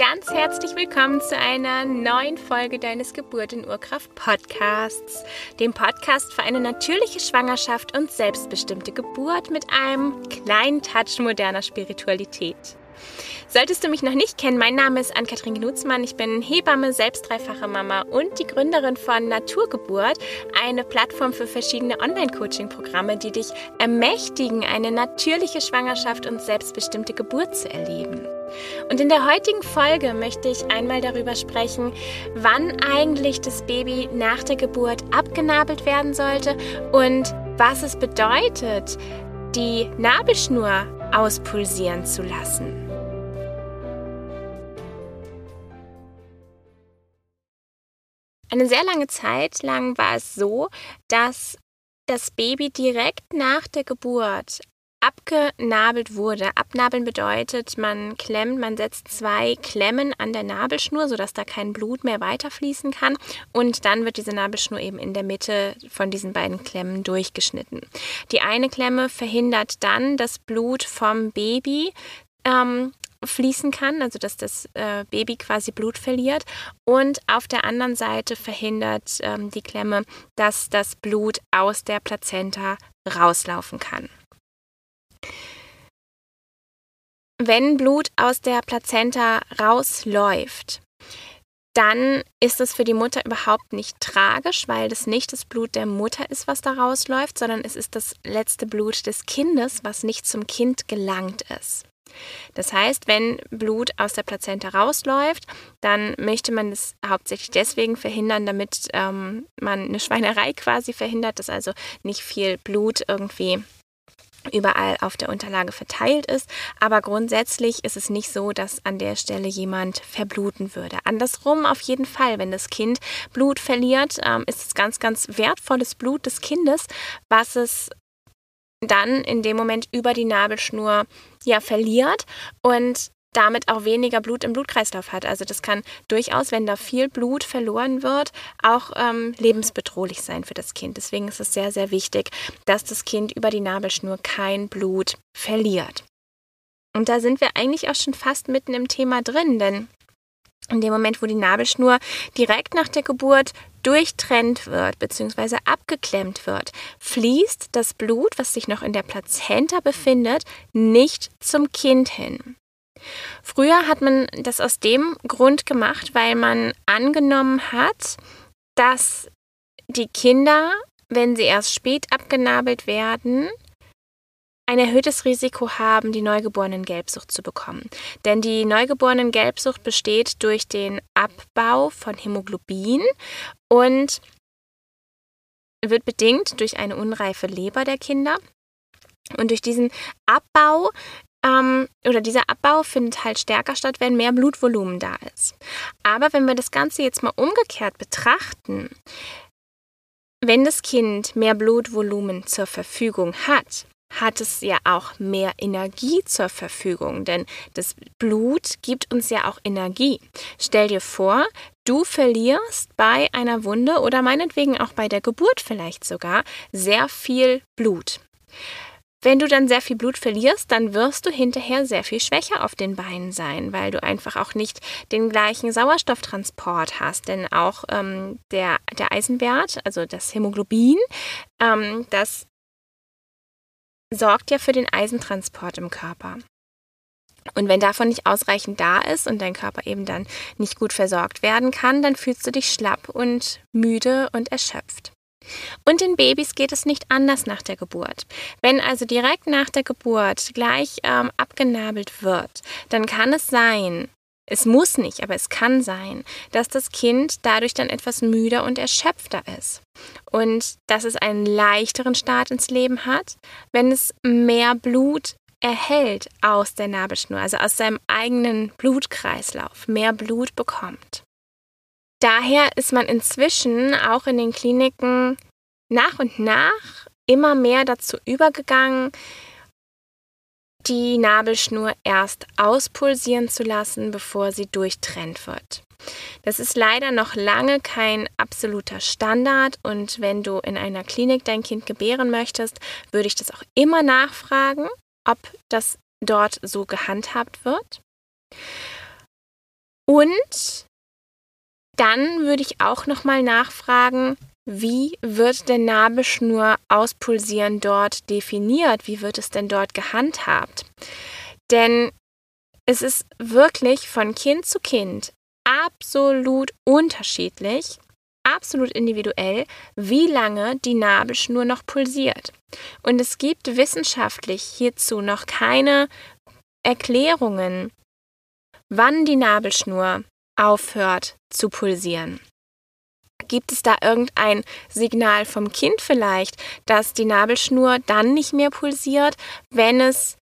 ganz herzlich willkommen zu einer neuen Folge deines Geburt in Urkraft Podcasts, dem Podcast für eine natürliche Schwangerschaft und selbstbestimmte Geburt mit einem kleinen Touch moderner Spiritualität. Solltest du mich noch nicht kennen, mein Name ist Ann-Kathrin Gnutzmann. Ich bin Hebamme, selbst dreifache Mama und die Gründerin von Naturgeburt, eine Plattform für verschiedene Online-Coaching-Programme, die dich ermächtigen, eine natürliche Schwangerschaft und selbstbestimmte Geburt zu erleben. Und in der heutigen Folge möchte ich einmal darüber sprechen, wann eigentlich das Baby nach der Geburt abgenabelt werden sollte und was es bedeutet, die Nabelschnur auspulsieren zu lassen. Eine sehr lange Zeit lang war es so, dass das Baby direkt nach der Geburt abgenabelt wurde. Abnabeln bedeutet, man klemmt, man setzt zwei Klemmen an der Nabelschnur, sodass da kein Blut mehr weiterfließen kann. Und dann wird diese Nabelschnur eben in der Mitte von diesen beiden Klemmen durchgeschnitten. Die eine Klemme verhindert dann das Blut vom Baby ähm, fließen kann, also dass das äh, Baby quasi Blut verliert. Und auf der anderen Seite verhindert ähm, die Klemme, dass das Blut aus der Plazenta rauslaufen kann. Wenn Blut aus der Plazenta rausläuft, dann ist es für die Mutter überhaupt nicht tragisch, weil das nicht das Blut der Mutter ist, was da rausläuft, sondern es ist das letzte Blut des Kindes, was nicht zum Kind gelangt ist. Das heißt, wenn Blut aus der Plazenta rausläuft, dann möchte man es hauptsächlich deswegen verhindern, damit ähm, man eine Schweinerei quasi verhindert, dass also nicht viel Blut irgendwie überall auf der Unterlage verteilt ist. Aber grundsätzlich ist es nicht so, dass an der Stelle jemand verbluten würde. Andersrum auf jeden Fall, wenn das Kind Blut verliert, ähm, ist es ganz, ganz wertvolles Blut des Kindes, was es dann in dem Moment über die Nabelschnur ja verliert und damit auch weniger Blut im Blutkreislauf hat. Also das kann durchaus, wenn da viel Blut verloren wird, auch ähm, lebensbedrohlich sein für das Kind. Deswegen ist es sehr, sehr wichtig, dass das Kind über die Nabelschnur kein Blut verliert. Und da sind wir eigentlich auch schon fast mitten im Thema drin, denn in dem Moment, wo die Nabelschnur direkt nach der Geburt durchtrennt wird bzw. abgeklemmt wird, fließt das Blut, was sich noch in der Plazenta befindet, nicht zum Kind hin. Früher hat man das aus dem Grund gemacht, weil man angenommen hat, dass die Kinder, wenn sie erst spät abgenabelt werden, ein erhöhtes Risiko haben, die neugeborenen Gelbsucht zu bekommen. Denn die neugeborenen Gelbsucht besteht durch den Abbau von Hämoglobin und wird bedingt durch eine unreife Leber der Kinder. Und durch diesen Abbau ähm, oder dieser Abbau findet halt stärker statt, wenn mehr Blutvolumen da ist. Aber wenn wir das Ganze jetzt mal umgekehrt betrachten, wenn das Kind mehr Blutvolumen zur Verfügung hat, hat es ja auch mehr Energie zur Verfügung, denn das Blut gibt uns ja auch Energie. Stell dir vor, du verlierst bei einer Wunde oder meinetwegen auch bei der Geburt vielleicht sogar sehr viel Blut. Wenn du dann sehr viel Blut verlierst, dann wirst du hinterher sehr viel schwächer auf den Beinen sein, weil du einfach auch nicht den gleichen Sauerstofftransport hast. Denn auch ähm, der, der Eisenwert, also das Hämoglobin, ähm, das sorgt ja für den Eisentransport im Körper. Und wenn davon nicht ausreichend da ist und dein Körper eben dann nicht gut versorgt werden kann, dann fühlst du dich schlapp und müde und erschöpft. Und den Babys geht es nicht anders nach der Geburt. Wenn also direkt nach der Geburt gleich ähm, abgenabelt wird, dann kann es sein, es muss nicht, aber es kann sein, dass das Kind dadurch dann etwas müder und erschöpfter ist. Und dass es einen leichteren Start ins Leben hat, wenn es mehr Blut erhält aus der Nabelschnur, also aus seinem eigenen Blutkreislauf, mehr Blut bekommt. Daher ist man inzwischen auch in den Kliniken nach und nach immer mehr dazu übergegangen, die Nabelschnur erst auspulsieren zu lassen, bevor sie durchtrennt wird. Das ist leider noch lange kein absoluter Standard und wenn du in einer Klinik dein Kind gebären möchtest, würde ich das auch immer nachfragen, ob das dort so gehandhabt wird. Und dann würde ich auch noch mal nachfragen, wie wird der Nabelschnur auspulsieren dort definiert? Wie wird es denn dort gehandhabt? Denn es ist wirklich von Kind zu Kind absolut unterschiedlich, absolut individuell, wie lange die Nabelschnur noch pulsiert. Und es gibt wissenschaftlich hierzu noch keine Erklärungen, wann die Nabelschnur aufhört zu pulsieren. Gibt es da irgendein Signal vom Kind vielleicht, dass die Nabelschnur dann nicht mehr pulsiert, wenn es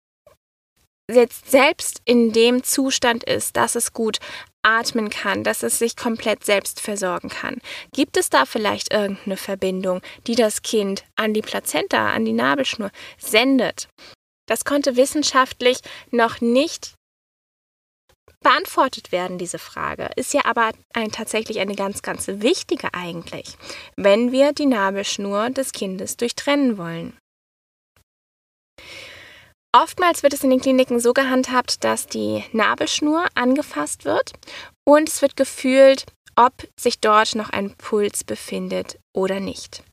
jetzt selbst in dem Zustand ist, dass es gut atmen kann, dass es sich komplett selbst versorgen kann. Gibt es da vielleicht irgendeine Verbindung, die das Kind an die Plazenta, an die Nabelschnur sendet? Das konnte wissenschaftlich noch nicht beantwortet werden, diese Frage. Ist ja aber ein, tatsächlich eine ganz, ganz wichtige eigentlich, wenn wir die Nabelschnur des Kindes durchtrennen wollen. Oftmals wird es in den Kliniken so gehandhabt, dass die Nabelschnur angefasst wird und es wird gefühlt, ob sich dort noch ein Puls befindet oder nicht.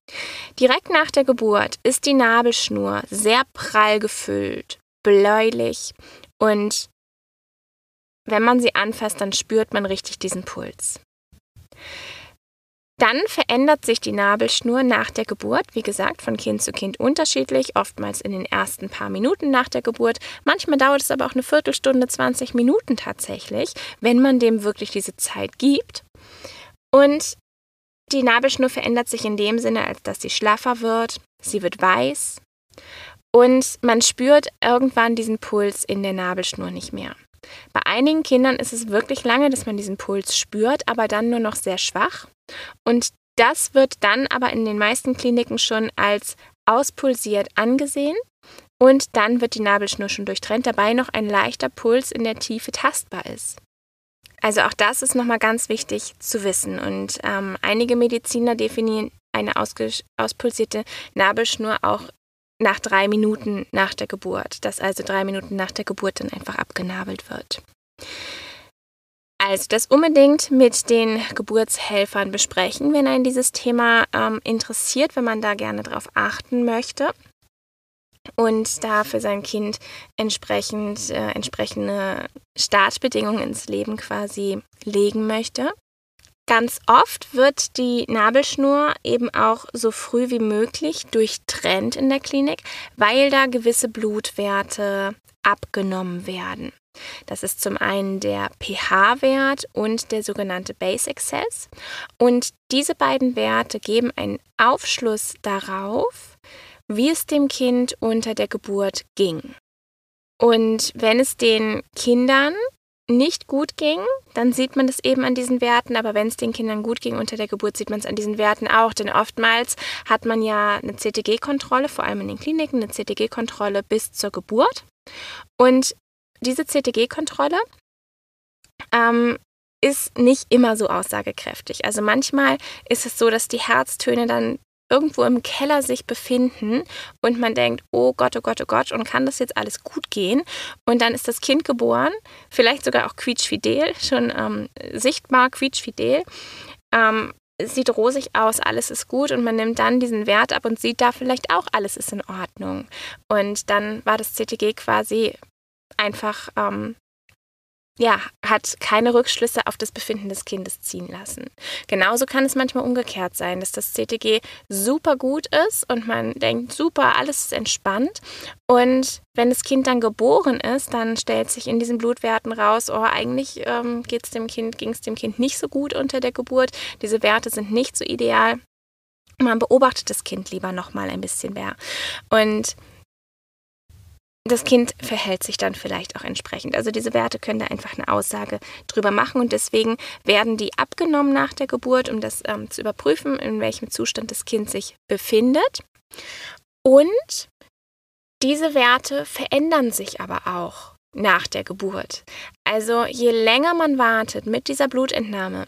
Direkt nach der Geburt ist die Nabelschnur sehr prall gefüllt, bläulich und wenn man sie anfasst, dann spürt man richtig diesen Puls. Dann verändert sich die Nabelschnur nach der Geburt, wie gesagt, von Kind zu Kind unterschiedlich, oftmals in den ersten paar Minuten nach der Geburt. Manchmal dauert es aber auch eine Viertelstunde, 20 Minuten tatsächlich, wenn man dem wirklich diese Zeit gibt. Und die Nabelschnur verändert sich in dem Sinne, als dass sie schlaffer wird, sie wird weiß und man spürt irgendwann diesen Puls in der Nabelschnur nicht mehr. Bei einigen Kindern ist es wirklich lange, dass man diesen Puls spürt, aber dann nur noch sehr schwach. Und das wird dann aber in den meisten Kliniken schon als auspulsiert angesehen. Und dann wird die Nabelschnur schon durchtrennt, dabei noch ein leichter Puls in der Tiefe tastbar ist. Also auch das ist nochmal ganz wichtig zu wissen. Und ähm, einige Mediziner definieren eine auspulsierte Nabelschnur auch nach drei Minuten nach der Geburt, dass also drei Minuten nach der Geburt dann einfach abgenabelt wird. Also das unbedingt mit den Geburtshelfern besprechen, wenn einen dieses Thema ähm, interessiert, wenn man da gerne darauf achten möchte und da für sein Kind entsprechend äh, entsprechende Startbedingungen ins Leben quasi legen möchte. Ganz oft wird die Nabelschnur eben auch so früh wie möglich durchtrennt in der Klinik, weil da gewisse Blutwerte abgenommen werden. Das ist zum einen der pH-Wert und der sogenannte Base Excess. Und diese beiden Werte geben einen Aufschluss darauf, wie es dem Kind unter der Geburt ging. Und wenn es den Kindern nicht gut ging, dann sieht man das eben an diesen Werten. Aber wenn es den Kindern gut ging unter der Geburt, sieht man es an diesen Werten auch. Denn oftmals hat man ja eine CTG-Kontrolle, vor allem in den Kliniken, eine CTG-Kontrolle bis zur Geburt. Und diese CTG-Kontrolle ähm, ist nicht immer so aussagekräftig. Also manchmal ist es so, dass die Herztöne dann irgendwo im Keller sich befinden und man denkt, oh Gott, oh Gott, oh Gott, und kann das jetzt alles gut gehen? Und dann ist das Kind geboren, vielleicht sogar auch quietschfidel, schon ähm, sichtbar quietschfidel. Ähm, sieht rosig aus, alles ist gut und man nimmt dann diesen Wert ab und sieht da vielleicht auch, alles ist in Ordnung. Und dann war das CTG quasi einfach ähm, ja, hat keine Rückschlüsse auf das Befinden des Kindes ziehen lassen. Genauso kann es manchmal umgekehrt sein, dass das CTG super gut ist und man denkt, super, alles ist entspannt. Und wenn das Kind dann geboren ist, dann stellt sich in diesen Blutwerten raus, oh, eigentlich ähm, ging es dem Kind nicht so gut unter der Geburt. Diese Werte sind nicht so ideal. Man beobachtet das Kind lieber noch mal ein bisschen mehr. Und das Kind verhält sich dann vielleicht auch entsprechend. Also diese Werte können da einfach eine Aussage drüber machen und deswegen werden die abgenommen nach der Geburt, um das ähm, zu überprüfen, in welchem Zustand das Kind sich befindet. Und diese Werte verändern sich aber auch nach der Geburt. Also je länger man wartet mit dieser Blutentnahme,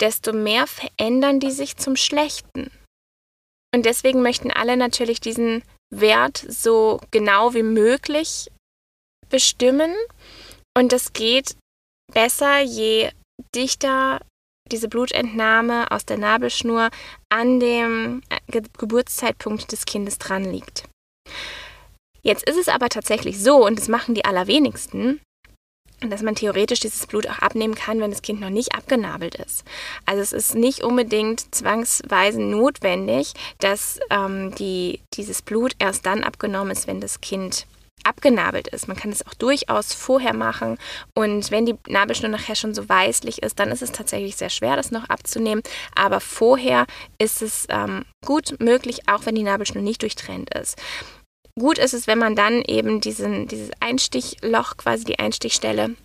desto mehr verändern die sich zum Schlechten. Und deswegen möchten alle natürlich diesen Wert so genau wie möglich bestimmen. Und das geht besser, je dichter diese Blutentnahme aus der Nabelschnur an dem äh, Geburtszeitpunkt des Kindes dran liegt. Jetzt ist es aber tatsächlich so, und das machen die allerwenigsten, dass man theoretisch dieses Blut auch abnehmen kann, wenn das Kind noch nicht abgenabelt ist. Also es ist nicht unbedingt zwangsweise notwendig, dass ähm, die, dieses Blut erst dann abgenommen ist, wenn das Kind abgenabelt ist. Man kann es auch durchaus vorher machen. Und wenn die Nabelschnur nachher schon so weißlich ist, dann ist es tatsächlich sehr schwer, das noch abzunehmen. Aber vorher ist es ähm, gut möglich, auch wenn die Nabelschnur nicht durchtrennt ist. Gut ist es, wenn man dann eben diesen, dieses Einstichloch, quasi die Einstichstelle,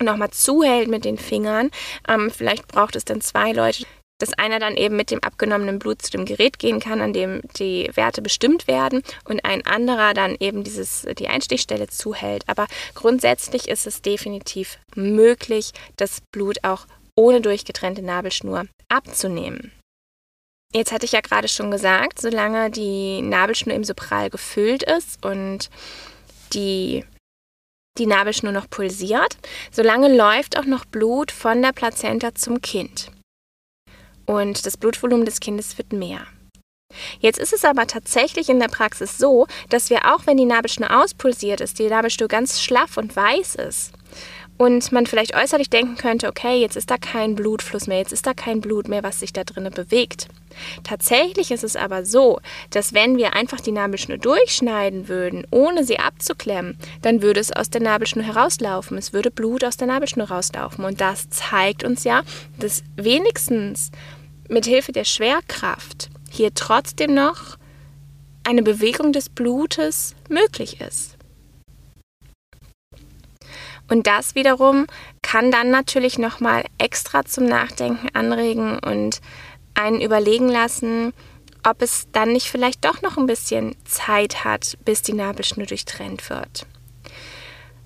nochmal zuhält mit den Fingern. Ähm, vielleicht braucht es dann zwei Leute, dass einer dann eben mit dem abgenommenen Blut zu dem Gerät gehen kann, an dem die Werte bestimmt werden und ein anderer dann eben dieses, die Einstichstelle zuhält. Aber grundsätzlich ist es definitiv möglich, das Blut auch ohne durchgetrennte Nabelschnur abzunehmen. Jetzt hatte ich ja gerade schon gesagt, solange die Nabelschnur im Sopral gefüllt ist und die die Nabelschnur noch pulsiert, solange läuft auch noch Blut von der Plazenta zum Kind und das Blutvolumen des Kindes wird mehr. Jetzt ist es aber tatsächlich in der Praxis so, dass wir auch, wenn die Nabelschnur auspulsiert ist, die Nabelschnur ganz schlaff und weiß ist und man vielleicht äußerlich denken könnte, okay, jetzt ist da kein Blutfluss mehr, jetzt ist da kein Blut mehr, was sich da drinnen bewegt. Tatsächlich ist es aber so, dass wenn wir einfach die Nabelschnur durchschneiden würden, ohne sie abzuklemmen, dann würde es aus der Nabelschnur herauslaufen. Es würde Blut aus der Nabelschnur rauslaufen. Und das zeigt uns ja, dass wenigstens mit Hilfe der Schwerkraft hier trotzdem noch eine Bewegung des Blutes möglich ist. Und das wiederum kann dann natürlich nochmal extra zum Nachdenken anregen und einen überlegen lassen, ob es dann nicht vielleicht doch noch ein bisschen Zeit hat, bis die Nabelschnur durchtrennt wird.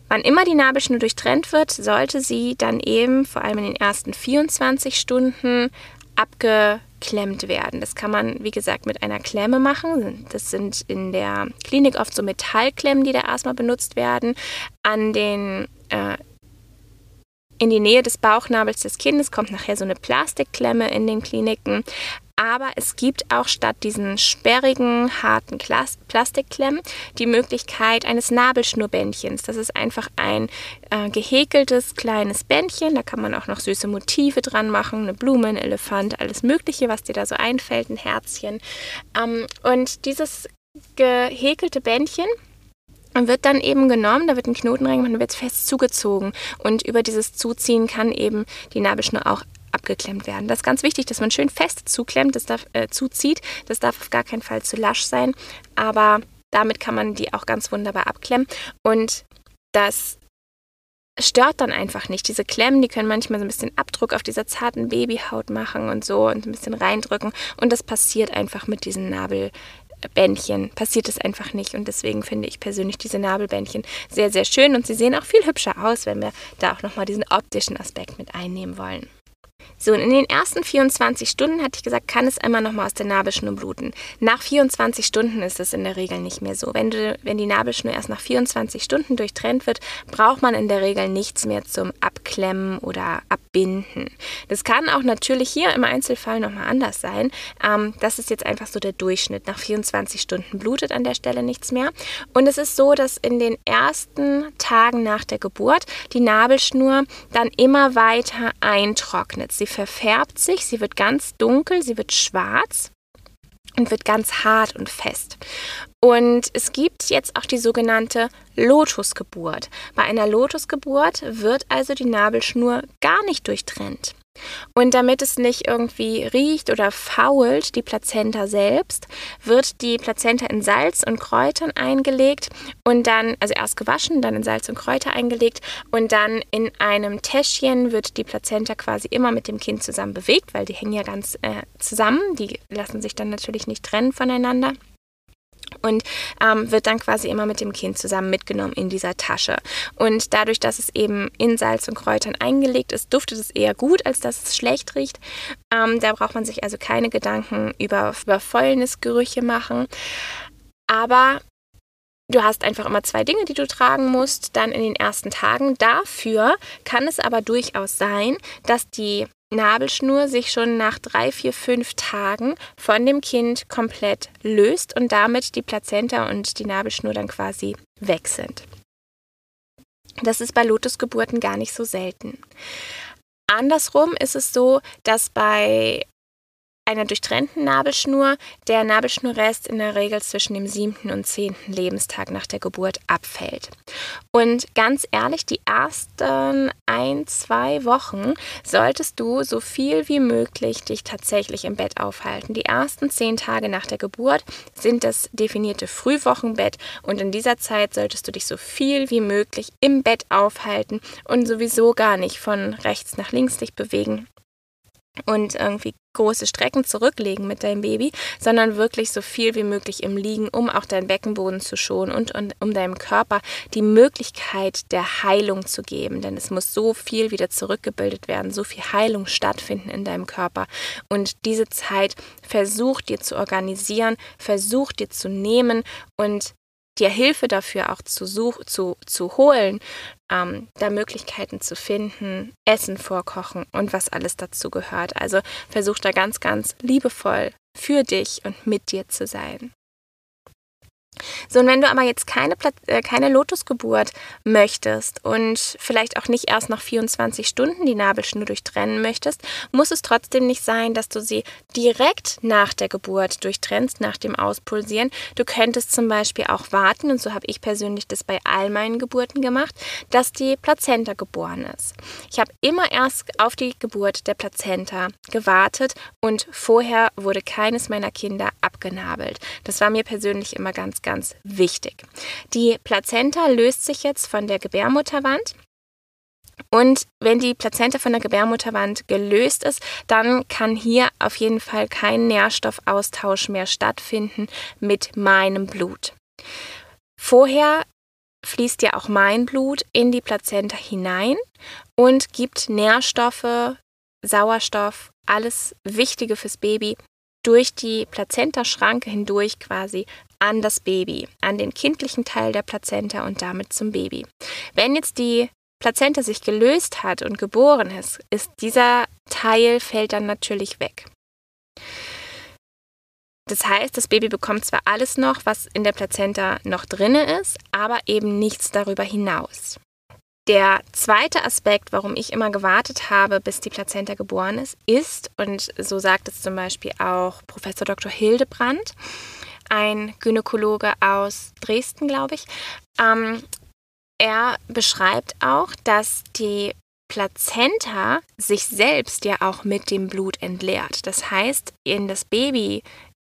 Wann immer die Nabelschnur durchtrennt wird, sollte sie dann eben vor allem in den ersten 24 Stunden abgeklemmt werden. Das kann man, wie gesagt, mit einer Klemme machen. Das sind in der Klinik oft so Metallklemmen, die da erstmal benutzt werden. An den äh, in die Nähe des Bauchnabels des Kindes kommt nachher so eine Plastikklemme in den Kliniken. Aber es gibt auch statt diesen sperrigen, harten Plastikklemmen die Möglichkeit eines Nabelschnurbändchens. Das ist einfach ein äh, gehäkeltes kleines Bändchen. Da kann man auch noch süße Motive dran machen. Eine Blume, ein Elefant, alles Mögliche, was dir da so einfällt, ein Herzchen. Ähm, und dieses gehäkelte Bändchen wird dann eben genommen, da wird ein Knoten reingemacht und wird fest zugezogen. Und über dieses Zuziehen kann eben die Nabelschnur auch abgeklemmt werden. Das ist ganz wichtig, dass man schön fest zuklemmt, das darf, äh, zuzieht. Das darf auf gar keinen Fall zu lasch sein, aber damit kann man die auch ganz wunderbar abklemmen. Und das stört dann einfach nicht. Diese Klemmen, die können manchmal so ein bisschen Abdruck auf dieser zarten Babyhaut machen und so und ein bisschen reindrücken. Und das passiert einfach mit diesen Nabel, Bändchen passiert es einfach nicht. Und deswegen finde ich persönlich diese Nabelbändchen sehr, sehr schön. Und sie sehen auch viel hübscher aus, wenn wir da auch nochmal diesen optischen Aspekt mit einnehmen wollen. So, und in den ersten 24 Stunden, hatte ich gesagt, kann es einmal nochmal aus der Nabelschnur bluten. Nach 24 Stunden ist es in der Regel nicht mehr so. Wenn, du, wenn die Nabelschnur erst nach 24 Stunden durchtrennt wird, braucht man in der Regel nichts mehr zum Abklemmen oder Abbinden. Das kann auch natürlich hier im Einzelfall nochmal anders sein. Ähm, das ist jetzt einfach so der Durchschnitt. Nach 24 Stunden blutet an der Stelle nichts mehr. Und es ist so, dass in den ersten Tagen nach der Geburt die Nabelschnur dann immer weiter eintrocknet. Sie verfärbt sich, sie wird ganz dunkel, sie wird schwarz und wird ganz hart und fest. Und es gibt jetzt auch die sogenannte Lotusgeburt. Bei einer Lotusgeburt wird also die Nabelschnur gar nicht durchtrennt. Und damit es nicht irgendwie riecht oder fault, die Plazenta selbst, wird die Plazenta in Salz und Kräutern eingelegt und dann, also erst gewaschen, dann in Salz und Kräuter eingelegt und dann in einem Täschchen wird die Plazenta quasi immer mit dem Kind zusammen bewegt, weil die hängen ja ganz äh, zusammen, die lassen sich dann natürlich nicht trennen voneinander und ähm, wird dann quasi immer mit dem Kind zusammen mitgenommen in dieser Tasche. Und dadurch, dass es eben in Salz und Kräutern eingelegt ist, duftet es eher gut, als dass es schlecht riecht. Ähm, da braucht man sich also keine Gedanken über, über Fäulnisgerüche machen. Aber Du hast einfach immer zwei Dinge, die du tragen musst, dann in den ersten Tagen. Dafür kann es aber durchaus sein, dass die Nabelschnur sich schon nach drei, vier, fünf Tagen von dem Kind komplett löst und damit die Plazenta und die Nabelschnur dann quasi weg sind. Das ist bei Lotusgeburten gar nicht so selten. Andersrum ist es so, dass bei einer durchtrennten Nabelschnur der Nabelschnurrest in der Regel zwischen dem siebten und zehnten Lebenstag nach der Geburt abfällt. Und ganz ehrlich, die ersten ein, zwei Wochen solltest du so viel wie möglich dich tatsächlich im Bett aufhalten. Die ersten zehn Tage nach der Geburt sind das definierte Frühwochenbett und in dieser Zeit solltest du dich so viel wie möglich im Bett aufhalten und sowieso gar nicht von rechts nach links dich bewegen und irgendwie große Strecken zurücklegen mit deinem Baby, sondern wirklich so viel wie möglich im Liegen, um auch deinen Beckenboden zu schonen und, und um deinem Körper die Möglichkeit der Heilung zu geben. Denn es muss so viel wieder zurückgebildet werden, so viel Heilung stattfinden in deinem Körper. Und diese Zeit versucht dir zu organisieren, versucht dir zu nehmen und dir Hilfe dafür auch zu, such, zu, zu holen, ähm, da Möglichkeiten zu finden, Essen vorkochen und was alles dazu gehört. Also versuch da ganz, ganz liebevoll für dich und mit dir zu sein. So, und wenn du aber jetzt keine, äh, keine Lotusgeburt möchtest und vielleicht auch nicht erst nach 24 Stunden die Nabelschnur durchtrennen möchtest, muss es trotzdem nicht sein, dass du sie direkt nach der Geburt durchtrennst, nach dem Auspulsieren. Du könntest zum Beispiel auch warten, und so habe ich persönlich das bei all meinen Geburten gemacht, dass die Plazenta geboren ist. Ich habe immer erst auf die Geburt der Plazenta gewartet und vorher wurde keines meiner Kinder abgenabelt. Das war mir persönlich immer ganz, ganz wichtig. Die Plazenta löst sich jetzt von der Gebärmutterwand. Und wenn die Plazenta von der Gebärmutterwand gelöst ist, dann kann hier auf jeden Fall kein Nährstoffaustausch mehr stattfinden mit meinem Blut. Vorher fließt ja auch mein Blut in die Plazenta hinein und gibt Nährstoffe, Sauerstoff, alles Wichtige fürs Baby durch die Plazentaschranke hindurch quasi an das Baby, an den kindlichen Teil der Plazenta und damit zum Baby. Wenn jetzt die Plazenta sich gelöst hat und geboren ist, ist dieser Teil fällt dann natürlich weg. Das heißt, das Baby bekommt zwar alles noch, was in der Plazenta noch drinne ist, aber eben nichts darüber hinaus. Der zweite Aspekt, warum ich immer gewartet habe, bis die Plazenta geboren ist, ist, und so sagt es zum Beispiel auch Professor Dr. Hildebrand, ein Gynäkologe aus Dresden, glaube ich, ähm, er beschreibt auch, dass die Plazenta sich selbst ja auch mit dem Blut entleert. Das heißt, in das Baby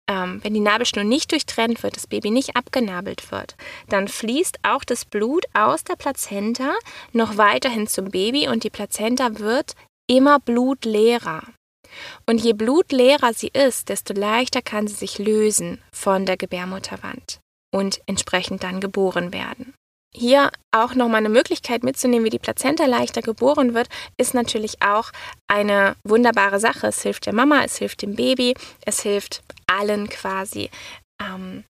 ähm, wenn die Nabelschnur nicht durchtrennt wird, das Baby nicht abgenabelt wird, dann fließt auch das Blut aus der Plazenta noch weiterhin zum Baby und die Plazenta wird immer blutleerer. Und je blutleerer sie ist, desto leichter kann sie sich lösen von der Gebärmutterwand und entsprechend dann geboren werden. Hier auch nochmal eine Möglichkeit mitzunehmen, wie die Plazenta leichter geboren wird, ist natürlich auch eine wunderbare Sache. Es hilft der Mama, es hilft dem Baby, es hilft allen quasi. Ähm,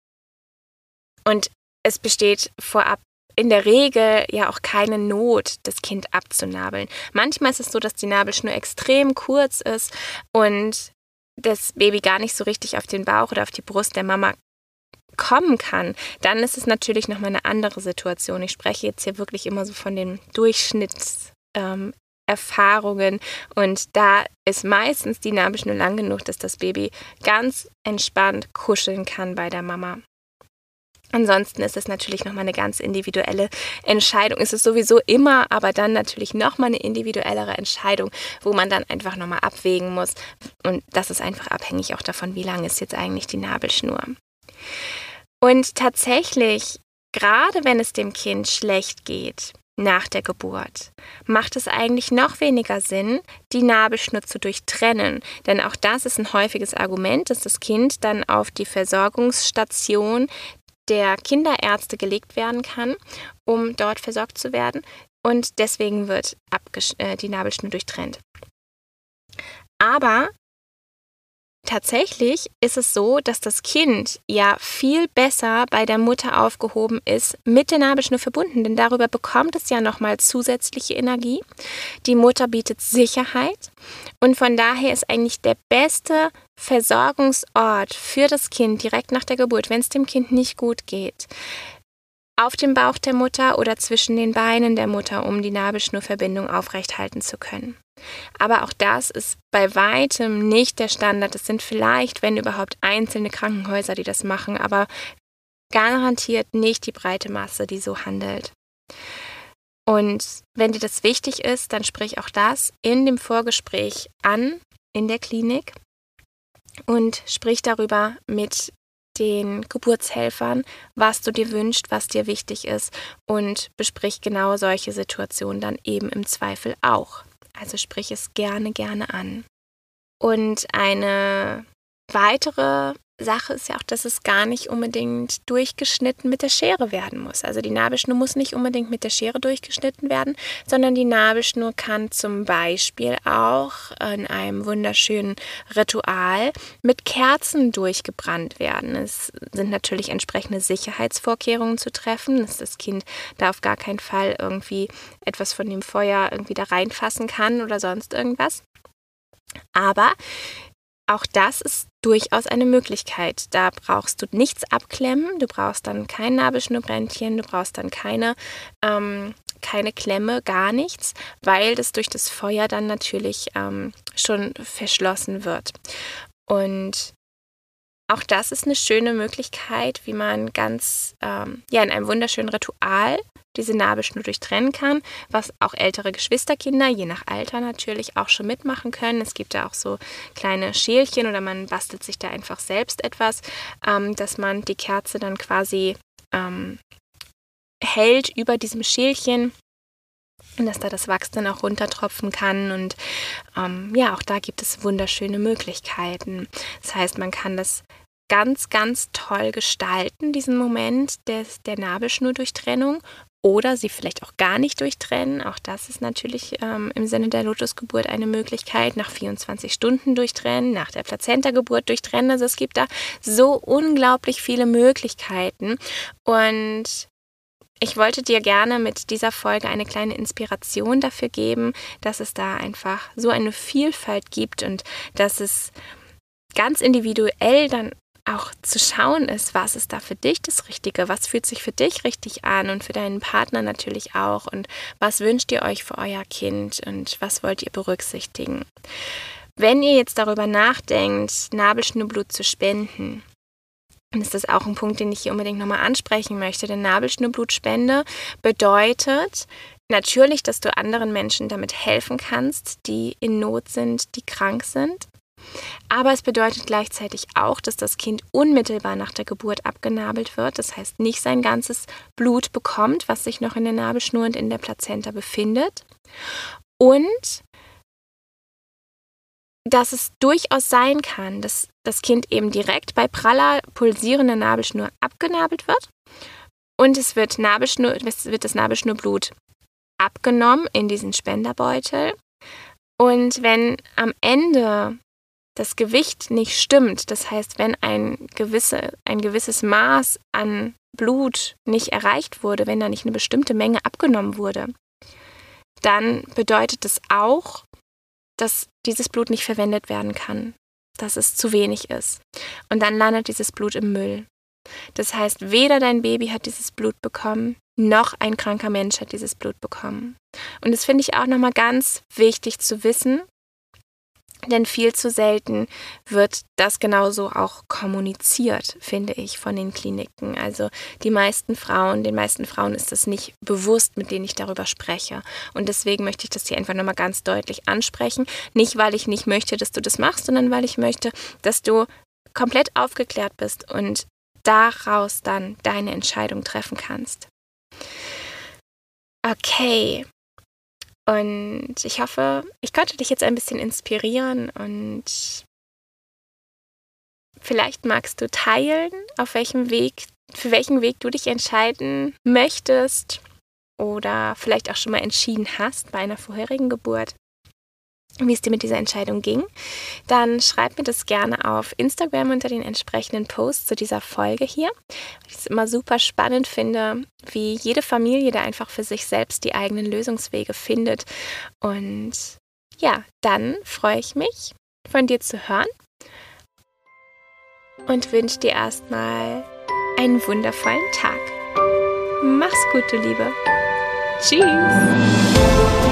und es besteht vorab in der Regel ja auch keine Not, das Kind abzunabeln. Manchmal ist es so, dass die Nabelschnur extrem kurz ist und das Baby gar nicht so richtig auf den Bauch oder auf die Brust der Mama kommen kann, dann ist es natürlich nochmal eine andere Situation. Ich spreche jetzt hier wirklich immer so von den Durchschnittserfahrungen ähm, und da ist meistens die Nabelschnur lang genug, dass das Baby ganz entspannt kuscheln kann bei der Mama. Ansonsten ist es natürlich nochmal eine ganz individuelle Entscheidung. Ist es sowieso immer, aber dann natürlich nochmal eine individuellere Entscheidung, wo man dann einfach nochmal abwägen muss. Und das ist einfach abhängig auch davon, wie lang ist jetzt eigentlich die Nabelschnur. Und tatsächlich, gerade wenn es dem Kind schlecht geht, nach der Geburt macht es eigentlich noch weniger Sinn, die Nabelschnur zu durchtrennen. Denn auch das ist ein häufiges Argument, dass das Kind dann auf die Versorgungsstation der Kinderärzte gelegt werden kann, um dort versorgt zu werden. Und deswegen wird äh, die Nabelschnur durchtrennt. Aber tatsächlich ist es so, dass das Kind ja viel besser bei der Mutter aufgehoben ist, mit der Nabelschnur verbunden, denn darüber bekommt es ja nochmal zusätzliche Energie. Die Mutter bietet Sicherheit und von daher ist eigentlich der beste Versorgungsort für das Kind direkt nach der Geburt, wenn es dem Kind nicht gut geht, auf dem Bauch der Mutter oder zwischen den Beinen der Mutter, um die Nabelschnurverbindung aufrechthalten zu können. Aber auch das ist bei weitem nicht der Standard. Es sind vielleicht, wenn überhaupt, einzelne Krankenhäuser, die das machen, aber garantiert nicht die breite Masse, die so handelt. Und wenn dir das wichtig ist, dann sprich auch das in dem Vorgespräch an in der Klinik und sprich darüber mit den Geburtshelfern, was du dir wünschst, was dir wichtig ist und besprich genau solche Situationen dann eben im Zweifel auch. Also sprich es gerne, gerne an. Und eine weitere Sache ist ja auch, dass es gar nicht unbedingt durchgeschnitten mit der Schere werden muss. Also die Nabelschnur muss nicht unbedingt mit der Schere durchgeschnitten werden, sondern die Nabelschnur kann zum Beispiel auch in einem wunderschönen Ritual mit Kerzen durchgebrannt werden. Es sind natürlich entsprechende Sicherheitsvorkehrungen zu treffen, dass das Kind da auf gar keinen Fall irgendwie etwas von dem Feuer irgendwie da reinfassen kann oder sonst irgendwas. Aber auch das ist durchaus eine Möglichkeit. Da brauchst du nichts abklemmen, du brauchst dann kein Nabelschnurbrändchen, du brauchst dann keine, ähm, keine Klemme, gar nichts, weil das durch das Feuer dann natürlich ähm, schon verschlossen wird. Und auch das ist eine schöne Möglichkeit, wie man ganz, ähm, ja, in einem wunderschönen Ritual diese Nabelschnur durchtrennen kann, was auch ältere Geschwisterkinder, je nach Alter natürlich, auch schon mitmachen können. Es gibt da auch so kleine Schälchen oder man bastelt sich da einfach selbst etwas, ähm, dass man die Kerze dann quasi ähm, hält über diesem Schälchen und dass da das Wachs dann auch runtertropfen kann. Und ähm, ja, auch da gibt es wunderschöne Möglichkeiten. Das heißt, man kann das ganz, ganz toll gestalten, diesen Moment des, der Nabelschnurdurchtrennung oder sie vielleicht auch gar nicht durchtrennen. Auch das ist natürlich ähm, im Sinne der Lotusgeburt eine Möglichkeit. Nach 24 Stunden durchtrennen, nach der Plazenta-Geburt durchtrennen. Also es gibt da so unglaublich viele Möglichkeiten. Und ich wollte dir gerne mit dieser Folge eine kleine Inspiration dafür geben, dass es da einfach so eine Vielfalt gibt und dass es ganz individuell dann auch zu schauen ist, was ist da für dich das Richtige, was fühlt sich für dich richtig an und für deinen Partner natürlich auch und was wünscht ihr euch für euer Kind und was wollt ihr berücksichtigen. Wenn ihr jetzt darüber nachdenkt, Nabelschnurblut zu spenden, dann ist das auch ein Punkt, den ich hier unbedingt nochmal ansprechen möchte. Denn Nabelschnurblutspende bedeutet natürlich, dass du anderen Menschen damit helfen kannst, die in Not sind, die krank sind. Aber es bedeutet gleichzeitig auch, dass das Kind unmittelbar nach der Geburt abgenabelt wird. Das heißt, nicht sein ganzes Blut bekommt, was sich noch in der Nabelschnur und in der Plazenta befindet. Und dass es durchaus sein kann, dass das Kind eben direkt bei praller pulsierender Nabelschnur abgenabelt wird und es wird, Nabelschnur, es wird das Nabelschnurblut abgenommen in diesen Spenderbeutel. Und wenn am Ende das Gewicht nicht stimmt, das heißt, wenn ein, gewisse, ein gewisses Maß an Blut nicht erreicht wurde, wenn da nicht eine bestimmte Menge abgenommen wurde, dann bedeutet es auch, dass dieses Blut nicht verwendet werden kann, dass es zu wenig ist. Und dann landet dieses Blut im Müll. Das heißt, weder dein Baby hat dieses Blut bekommen, noch ein kranker Mensch hat dieses Blut bekommen. Und das finde ich auch nochmal ganz wichtig zu wissen, denn viel zu selten wird das genauso auch kommuniziert, finde ich, von den Kliniken. Also die meisten Frauen, den meisten Frauen ist das nicht bewusst, mit denen ich darüber spreche. Und deswegen möchte ich das hier einfach nochmal ganz deutlich ansprechen. Nicht, weil ich nicht möchte, dass du das machst, sondern weil ich möchte, dass du komplett aufgeklärt bist und daraus dann deine Entscheidung treffen kannst. Okay, und ich hoffe, ich konnte dich jetzt ein bisschen inspirieren und vielleicht magst du teilen, auf welchem Weg, für welchen Weg du dich entscheiden möchtest oder vielleicht auch schon mal entschieden hast bei einer vorherigen Geburt. Wie es dir mit dieser Entscheidung ging, dann schreib mir das gerne auf Instagram unter den entsprechenden Posts zu dieser Folge hier. Ich es immer super spannend finde, wie jede Familie da einfach für sich selbst die eigenen Lösungswege findet. Und ja, dann freue ich mich, von dir zu hören und wünsche dir erstmal einen wundervollen Tag. Mach's gut, du Liebe. Tschüss.